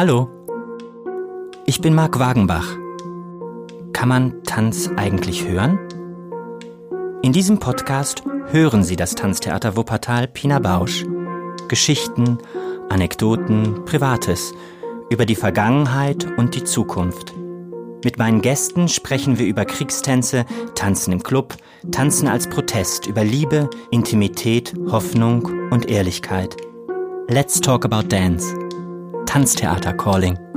Hallo, ich bin Marc Wagenbach. Kann man Tanz eigentlich hören? In diesem Podcast hören Sie das Tanztheater Wuppertal Pina Bausch. Geschichten, Anekdoten, Privates über die Vergangenheit und die Zukunft. Mit meinen Gästen sprechen wir über Kriegstänze, Tanzen im Club, Tanzen als Protest, über Liebe, Intimität, Hoffnung und Ehrlichkeit. Let's talk about dance. Tanztheater Calling.